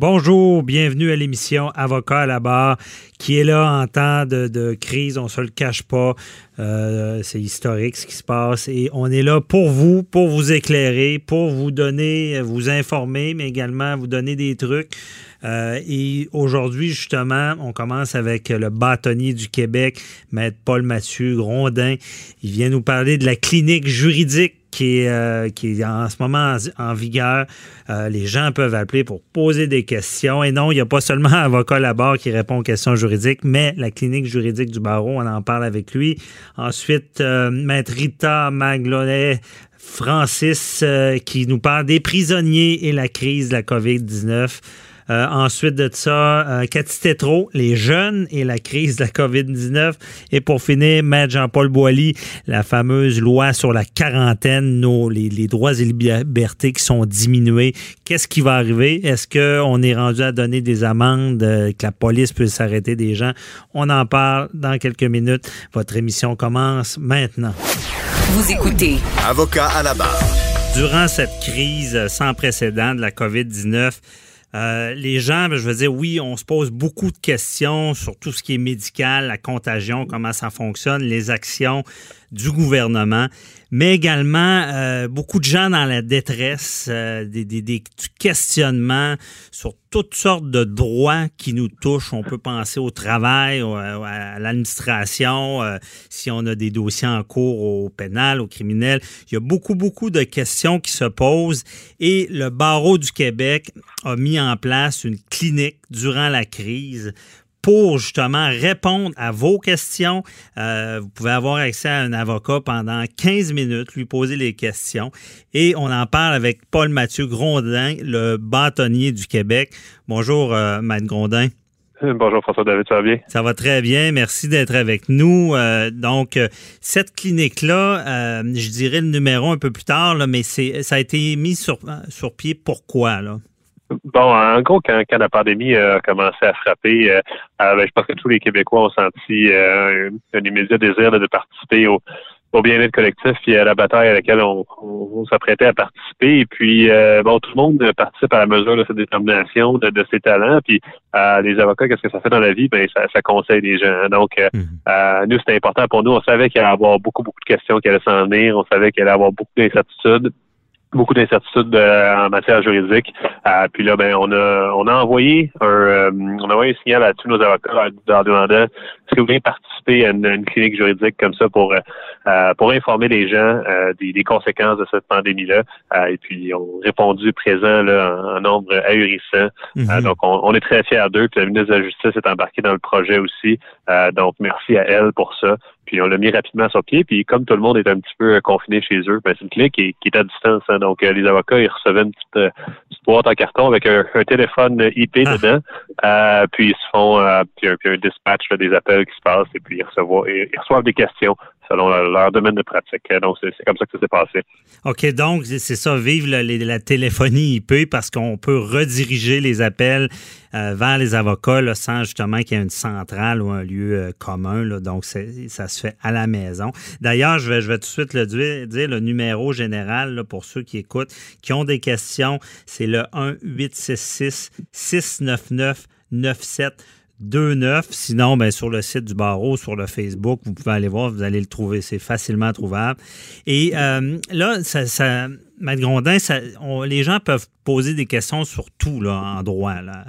Bonjour, bienvenue à l'émission Avocat à la barre, qui est là en temps de, crise, on se le cache pas. Euh, c'est historique ce qui se passe et on est là pour vous, pour vous éclairer, pour vous donner, vous informer, mais également vous donner des trucs. Euh, et aujourd'hui, justement, on commence avec le bâtonnier du Québec, Maître Paul Mathieu Grondin. Il vient nous parler de la clinique juridique qui est, euh, qui est en ce moment en, vigueur. Euh, les gens peuvent appeler pour poser des questions. Et non, il n'y a pas seulement un avocat là-bas qui répond aux questions juridiques, mais la clinique juridique du barreau, on en parle avec lui. Ensuite, euh, Maître Rita Maglonet, Francis, qui nous parle des prisonniers et la crise de la COVID-19. Euh, ensuite de ça, euh, Cathy Tétrault, les jeunes et la crise de la COVID-19. Et pour finir, Maître Jean-Paul Boilly, la fameuse loi sur la quarantaine, nos, les, les droits et libertés qui sont diminués. Qu'est-ce qui va arriver? Est-ce qu'on est rendu à donner des amendes, euh, que la police puisse s'arrêter des gens? On en parle dans quelques minutes. Votre émission commence maintenant. Vous écoutez Avocat à la barre. Durant cette crise sans précédent de la COVID-19, euh, les gens, ben, je veux dire, oui, on se pose beaucoup de questions sur tout ce qui est médical, la contagion, comment ça fonctionne, les actions du gouvernement, mais également euh, beaucoup de gens dans la détresse, euh, des, questionnements sur toutes sortes de droits qui nous touchent. On peut penser au travail, à l'administration, euh, si on a des dossiers en cours au pénal, au criminel. Il y a beaucoup, beaucoup de questions qui se posent et le barreau du Québec a mis en place une clinique durant la crise pour justement répondre à vos questions. Euh, vous pouvez avoir accès à un avocat pendant 15 minutes, lui poser les questions. Et on en parle avec Paul Mathieu Grondin, le bâtonnier du Québec. Bonjour, euh, Maître Grondin. Bonjour François David, ça va bien? Ça va très bien, merci d'être avec nous. Euh, donc, euh, cette clinique-là, euh, je dirais le numéro un peu plus tard, là, mais c'est ça a été mis sur, sur pied pourquoi? Là? Bon, en gros, quand, quand la pandémie a commencé à frapper, euh, ben, je pense que tous les Québécois ont senti euh, un, immédiat désir de participer au, au bien-être collectif et à la bataille à laquelle on, on, s'apprêtait à participer. Et puis, euh, bon, tout le monde participe à la mesure de sa détermination, de, de ses talents. Puis, euh, les avocats, qu'est-ce que ça fait dans la vie? Ben, ça, ça conseille les gens. Donc, euh, mm-hmm. nous, c'était important pour nous. On savait qu'il allait y avoir beaucoup, beaucoup de questions qui allaient s'en venir. On savait qu'il allait y avoir beaucoup d'incertitudes beaucoup d'incertitudes euh, en matière juridique. Euh, puis là, ben, on a on a envoyé un euh, on a envoyé un signal à tous nos avocats en demandant est-ce que vous voulez participer à une, clinique juridique comme ça pour pour informer les gens des, des, conséquences de cette pandémie-là? et puis ils ont répondu présent là, en, nombre ahurissant. Mm-hmm. donc on, on, est très fiers d'eux. Puis la ministre de la Justice est embarquée dans le projet aussi. donc merci à elle pour ça. Puis on l'a mis rapidement sur pied. Puis comme tout le monde est un petit peu confiné chez eux, ben, c'est une clinique qui, qui est à distance. Hein. donc les avocats, ils recevaient une petite, boîte en carton avec un, téléphone IP ah. dedans. Euh, puis ils se font euh, puis un, puis un dispatch des appels qui se passent et puis ils reçoivent des questions selon leur, domaine de pratique. Donc, c'est comme ça que ça s'est passé. OK, donc c'est ça, vive la, téléphonie IP parce qu'on peut rediriger les appels euh, vers les avocats sans justement qu'il y ait une centrale ou un lieu euh, commun. Donc, ça se fait à la maison. D'ailleurs, je vais, tout de suite le dire, le numéro général pour ceux qui écoutent, qui ont des questions, c'est le 1 866 699 97 2-9. Sinon, ben, sur le site du barreau, sur le Facebook, vous pouvez aller voir, vous allez le trouver. C'est facilement trouvable. Et euh, là, ça, ça, Maître Grondin, ça, les gens peuvent poser des questions sur tout là, en droit. Là.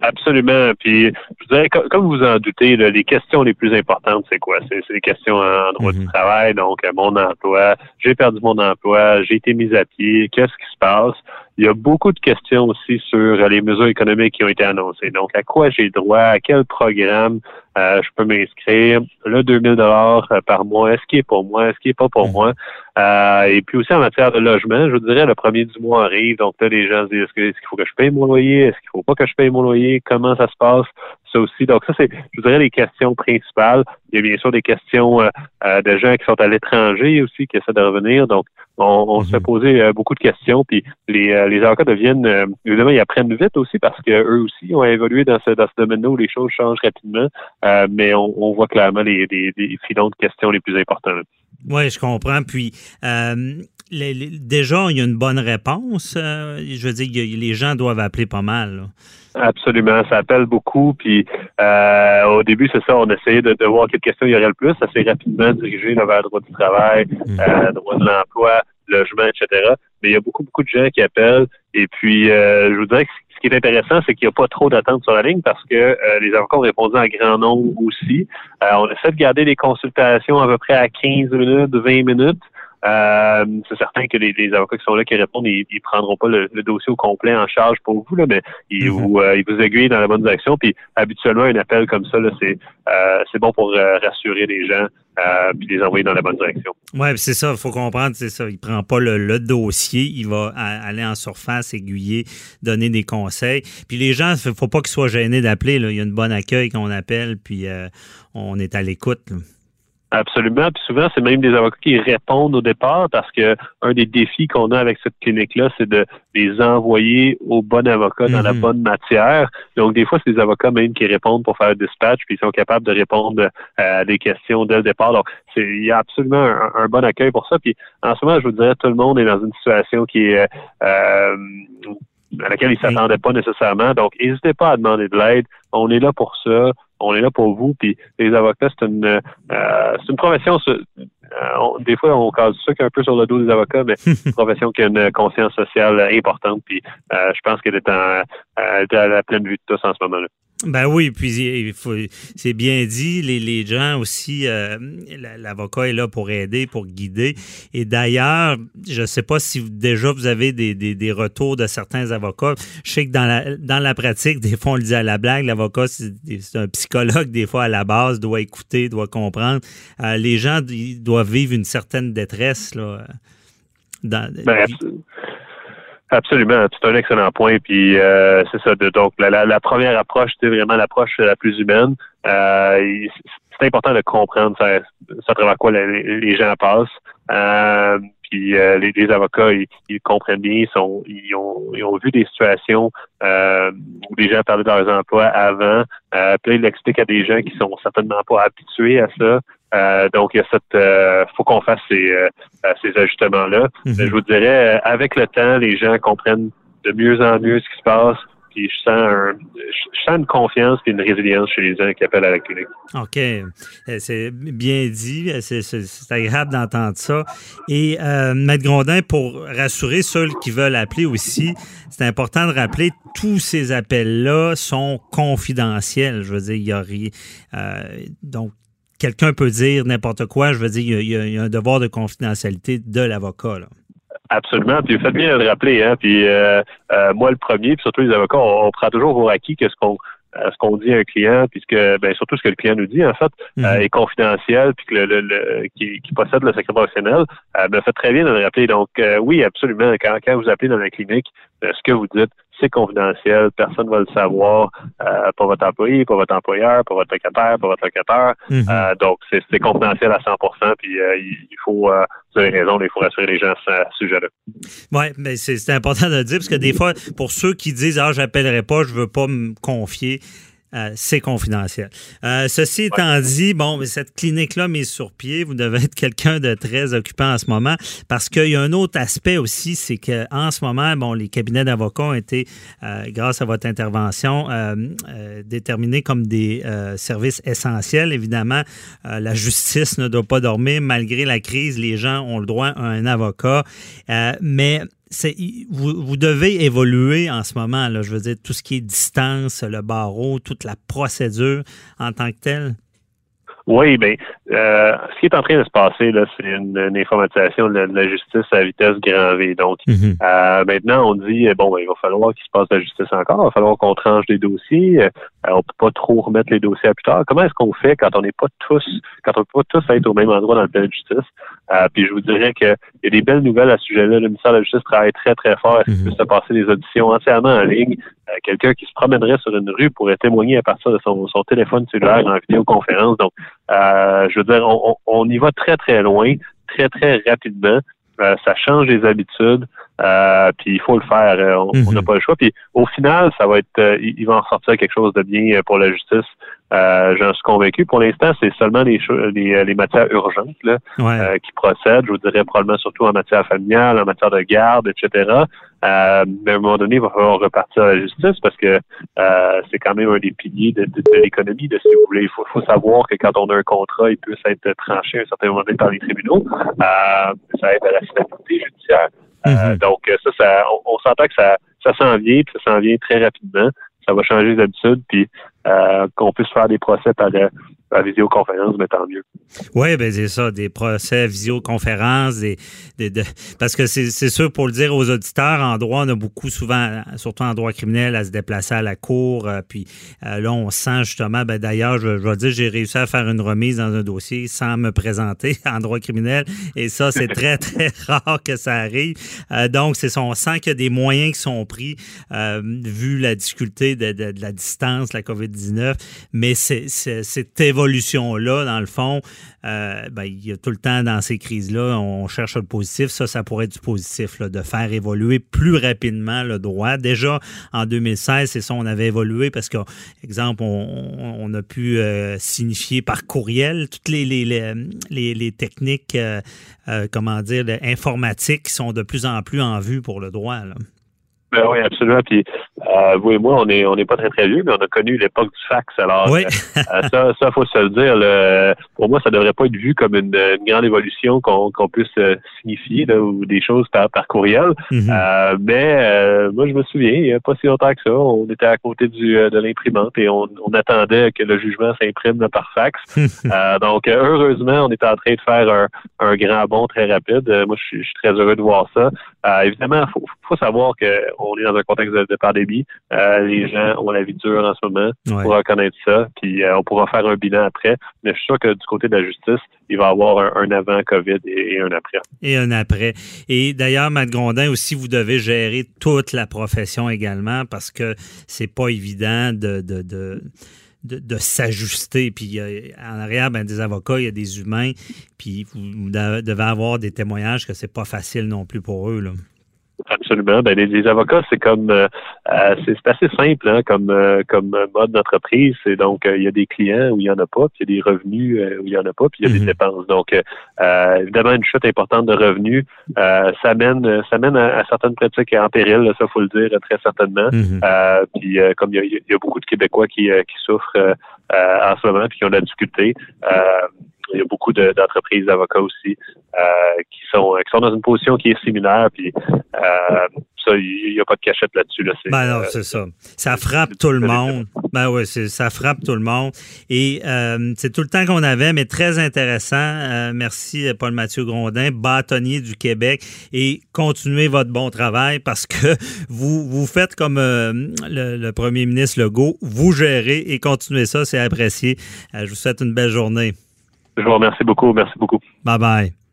Absolument. Puis, je dirais, comme vous en doutez, les questions les plus importantes, c'est quoi? C'est les questions en droit du mhm. travail, donc mon emploi, j'ai perdu mon emploi, j'ai été mis à pied, qu'est-ce qui se passe? Il y a beaucoup de questions aussi sur les mesures économiques qui ont été annoncées. Donc, à quoi j'ai droit, à quel programme euh, je peux m'inscrire, le 2000 dollars euh, par mois, est-ce qu'il est pour moi, est-ce qu'il est pas pour mmh. moi? Euh, et puis aussi en matière de logement, je vous dirais, le premier du mois arrive, donc là, les gens se disent, est-ce qu'il faut que je paye mon loyer? Est-ce qu'il faut pas que je paye mon loyer? Comment ça se passe? Ça aussi. Donc ça, c'est, je dirais, les questions principales. Il y a bien sûr des questions de gens qui sont à l'étranger aussi, qui essaient de revenir. Donc, on, se fait mhm. poser euh, beaucoup de questions, puis les, euh, les avocats deviennent, euh, évidemment, ils apprennent vite aussi parce qu'eux aussi ont évolué dans ce, dans ce domaine-là où les choses changent rapidement, mais on, voit clairement les, les, les, filons de questions les plus importants. Oui, je comprends. Puis, déjà, il y a une bonne réponse. je veux dire, les gens doivent appeler pas mal. Absolument, ça appelle beaucoup. Puis au début, c'est ça, on essayait de, de, voir quelles questions il y aurait le plus. Ça s'est rapidement dirigé vers le droit du travail, mmh. droit de l'emploi, logement, etc. Mais il y a beaucoup, beaucoup de gens qui appellent. Et puis, euh, je vous dirais que ce qui est intéressant, c'est qu'il n'y a pas trop d'attente sur la ligne parce que euh, les avocats ont répondu en grand nombre aussi. Euh, on essaie de garder les consultations à peu près à 15 minutes, 20 minutes. Euh, c'est certain que les, avocats qui sont là qui répondent, ils, ne prendront pas le, dossier au complet en charge pour vous, là, mais ils, mhm. vous, euh, ils vous aiguillent dans la bonne direction. Puis habituellement, un appel comme ça, c'est euh, c'est bon pour rassurer les gens puis les envoyer dans la bonne direction. Oui, c'est ça, il faut comprendre, c'est ça. Il prend pas le, dossier, il va aller en surface, aiguiller, donner des conseils. Puis les gens, il faut pas qu'ils soient gênés d'appeler. Il y a une bonne accueil qu'on appelle, puis on est à l'écoute. Absolument. Puis souvent, c'est même des avocats qui répondent au départ parce que un des défis qu'on a avec cette clinique-là, c'est de les envoyer au bon avocat dans la mhm. bonne matière. Donc, des fois, c'est des avocats même qui répondent pour faire le dispatch, puis ils sont capables de répondre euh, à des questions dès le départ. Donc, il y a absolument un, bon accueil pour ça. Puis en ce moment, je vous dirais, tout le monde est dans une situation qui est euh, à laquelle ils s'attendaient pas nécessairement. Donc, n'hésitez pas à demander de l'aide. On est là pour ça on est là pour vous. Puis les avocats, c'est une, euh, c'est une profession. Euh, des fois, on casse ça un peu sur le dos des avocats, mais une profession qui a une conscience sociale importante. Puis euh, je pense qu'elle est, en, est à la pleine vue de tous en ce moment-là. Ben oui, puis c'est bien dit, les, les gens aussi, euh, l'avocat est là pour aider, pour guider. Et d'ailleurs, je ne sais pas si déjà vous avez des, des, des, retours de certains avocats. Je sais que dans la, dans la pratique, des fois on le dit à la blague, l'avocat c'est un psychologue, des fois à la base, doit écouter, doit comprendre. Euh, les gens ils doivent vivre une certaine détresse. Là, dans, ben, Absolument, c'est un excellent point. Puis euh, c'est ça. De, donc la, la, première approche, c'est vraiment l'approche la plus humaine. Euh, c'est important de comprendre ça, ça à travers quoi les, gens passent. Euh, puis euh, les, les, avocats, ils, comprennent bien, ils, sont, ils, ont, ils ont vu des situations euh, où les gens parlaient de leurs emplois avant. Euh, puis là, ils l'expliquent à des gens qui sont certainement pas habitués à ça. Euh, donc, il y a cette, euh, faut qu'on fasse ces, euh, ces ajustements-là. Mhm. Je vous dirais, avec le temps, les gens comprennent de mieux en mieux ce qui se passe. Puis je sens, un, je sens une confiance et une résilience chez les gens qui appellent à la clinique. OK. C'est bien dit. C'est agréable d'entendre ça. Et Maître Grondin, pour rassurer ceux qui veulent appeler aussi, c'est important de rappeler tous ces appels-là sont confidentiels. Je veux dire, il y a rien. donc, quelqu'un peut dire n'importe quoi. Je veux dire, il y, a, un devoir de confidentialité de l'avocat. Absolument. Puis vous faites bien de le rappeler. Hein? Puis euh, euh, moi, le premier, puis surtout les avocats, on, prend toujours au acquis que ce qu'on euh, ce qu'on dit à un client, puisque ben, surtout ce que le client nous dit, en fait, mhm. est confidentiel, puis que le, le, qui, possède le secret professionnel, ben, fait très bien de le rappeler. Donc, oui, absolument. Quand, quand vous appelez dans la clinique, ce que vous dites, c'est confidentiel, personne ne va le savoir, euh, pas votre employé, pas votre employeur, pas votre locataire, pas votre locataire. Mhm. euh, donc, c'est confidentiel à 100% puis euh, il faut, euh, vous avez raison, il faut rassurer les gens à ce sujet-là. Oui, mais c'est important de le dire, parce que des fois, pour ceux qui disent « Ah, j'appellerai pas, je veux pas me confier », euh, c'est confidentiel. Euh, ceci étant dit, bon, cette clinique-là mise sur pied, vous devez être quelqu'un de très occupant en ce moment parce qu'il y a un autre aspect aussi, c'est qu'en ce moment, bon, les cabinets d'avocats ont été, euh, grâce à votre intervention, déterminés comme des services essentiels. Évidemment, la justice ne doit pas dormir. Malgré la crise, les gens ont le droit à un avocat. mais vous, vous, devez évoluer en ce moment, là, je veux dire, tout ce qui est distance, le barreau, toute la procédure en tant que telle? Oui, bien, euh, ce qui est en train de se passer, là, c'est une, informatisation de la, justice à vitesse grand V. Donc, mhm. euh, maintenant, on dit, bon, ben, il va falloir qu'il se passe de la justice encore, il va falloir qu'on tranche des dossiers, euh, on peut pas trop remettre les dossiers à plus tard. Comment est-ce qu'on fait quand on n'est pas tous, quand on peut pas tous être au même endroit dans le plan de justice? Euh, puis je vous dirais qu'il y a des belles nouvelles à ce sujet-là. Le ministère de la Justice travaille très, très fort à ce qu'il puisse se passer des auditions entièrement en ligne? Quelqu'un qui se promènerait sur une rue pourrait témoigner à partir de son, téléphone cellulaire en vidéoconférence. Donc, euh, je veux dire, on, y va très, très loin, très, très rapidement. Euh, ça change les habitudes, euh, puis il faut le faire. on n'a mhm. pas le choix. Puis au final, ça va être, il, va en sortir quelque chose de bien pour la justice. J'en suis convaincu. Pour l'instant, c'est seulement les, les, les, matières urgentes là, qui procèdent. Je vous dirais probablement surtout en matière familiale, en matière de garde, etc. Euh, mais à un moment donné, il va falloir repartir à la justice parce que euh, c'est quand même un des piliers de, l'économie, de, si vous voulez. Il faut, faut, savoir que quand on a un contrat, il peut être tranché à un certain moment donné par les tribunaux. Euh, ça aide à la stabilité judiciaire. Mm-hmm. donc, ça, ça on, s'entend que ça, ça s'en vient, puis ça s'en vient très rapidement. Ça va changer les habitudes, puis qu'on puisse faire des procès par, la visioconférence, mais tant mieux. Oui, ben c'est ça, des procès visioconférence, des, parce que c'est sûr, pour le dire aux auditeurs, en droit, on a beaucoup souvent, surtout en droit criminel, à se déplacer à la cour. Euh, puis euh, là, on sent justement, ben, d'ailleurs, je, je vais dire, j'ai réussi à faire une remise dans un dossier sans me présenter en droit criminel. Et ça, c'est très, très rare que ça arrive. Euh, donc, c'est on sent qu'il y a des moyens qui sont pris, vu la difficulté de, de, la distance, la COVID-19. Mais c'est évolution-là, dans le fond, euh, ben, il y a tout le temps dans ces crises-là, on cherche le positif. Ça, ça pourrait être du positif, là, de faire évoluer plus rapidement le droit. Déjà, en 2016, c'est ça, on avait évolué parce que, exemple, on, a pu euh, signifier par courriel toutes les, les, les, techniques, euh, comment dire, informatiques qui sont de plus en plus en vue pour le droit. Ben oui, absolument. Puis euh, vous et moi, on est on n'est pas très très vieux, mais on a connu l'époque du fax. Alors oui. Euh, euh, ça, ça faut se le dire. pour moi, ça devrait pas être vu comme une, grande évolution qu'on qu'on puisse signifier là, ou des choses par, par courriel. Mhm. mais moi, je me souviens, il n'y a pas si longtemps que ça, on était à côté du de l'imprimante et on, on, attendait que le jugement s'imprime par fax. donc heureusement, on est en train de faire un, un grand bond très rapide. moi, je suis, très heureux de voir ça. évidemment, il faut, faut savoir que on est dans un contexte de, pandémie. Euh, les gens ont la vie dure en ce moment. On pourra reconnaître ça, puis euh, on pourra faire un bilan après. Mais je suis sûr que du côté de la justice, il va y avoir un, avant COVID et, un après. Et un après. Et d'ailleurs, Matt Grondin, aussi, vous devez gérer toute la profession également parce que c'est pas évident de, de s'ajuster. Puis en arrière, ben, des avocats, il y a des humains. Puis vous devez avoir des témoignages que c'est pas facile non plus pour eux. Là. Absolument. Ben, les, avocats, c'est comme euh, euh, c'est assez simple hein, comme euh, comme mode d'entreprise. C'est donc il y a des clients où il y en a pas, puis il y a des revenus où il y en a pas, puis il y a des mm-hmm. dépenses. Donc évidemment une chute importante de revenus, ça mène ça mène à, certaines pratiques en péril, ça faut le dire très certainement. Mm-hmm. puis comme il y, a, beaucoup de Québécois qui, qui souffrent en ce moment puis qui ont de la difficulté il y a beaucoup d'entreprises d'avocats aussi euh, qui sont qui sont dans une position qui est similaire. Puis euh, ça, il n'y a pas de cachette là-dessus. Là. Ben non, c'est ça. Ça frappe tout le monde. Ben oui, ça frappe tout le monde. Et euh, c'est tout le temps qu'on avait, mais très intéressant. merci, Paul-Mathieu Grondin, bâtonnier du Québec. Et continuez votre bon travail parce que vous, vous faites comme le, le, premier ministre Legault, vous gérez et continuez ça, c'est apprécié. je vous souhaite une belle journée. Je vous remercie beaucoup. Merci beaucoup. Bye bye.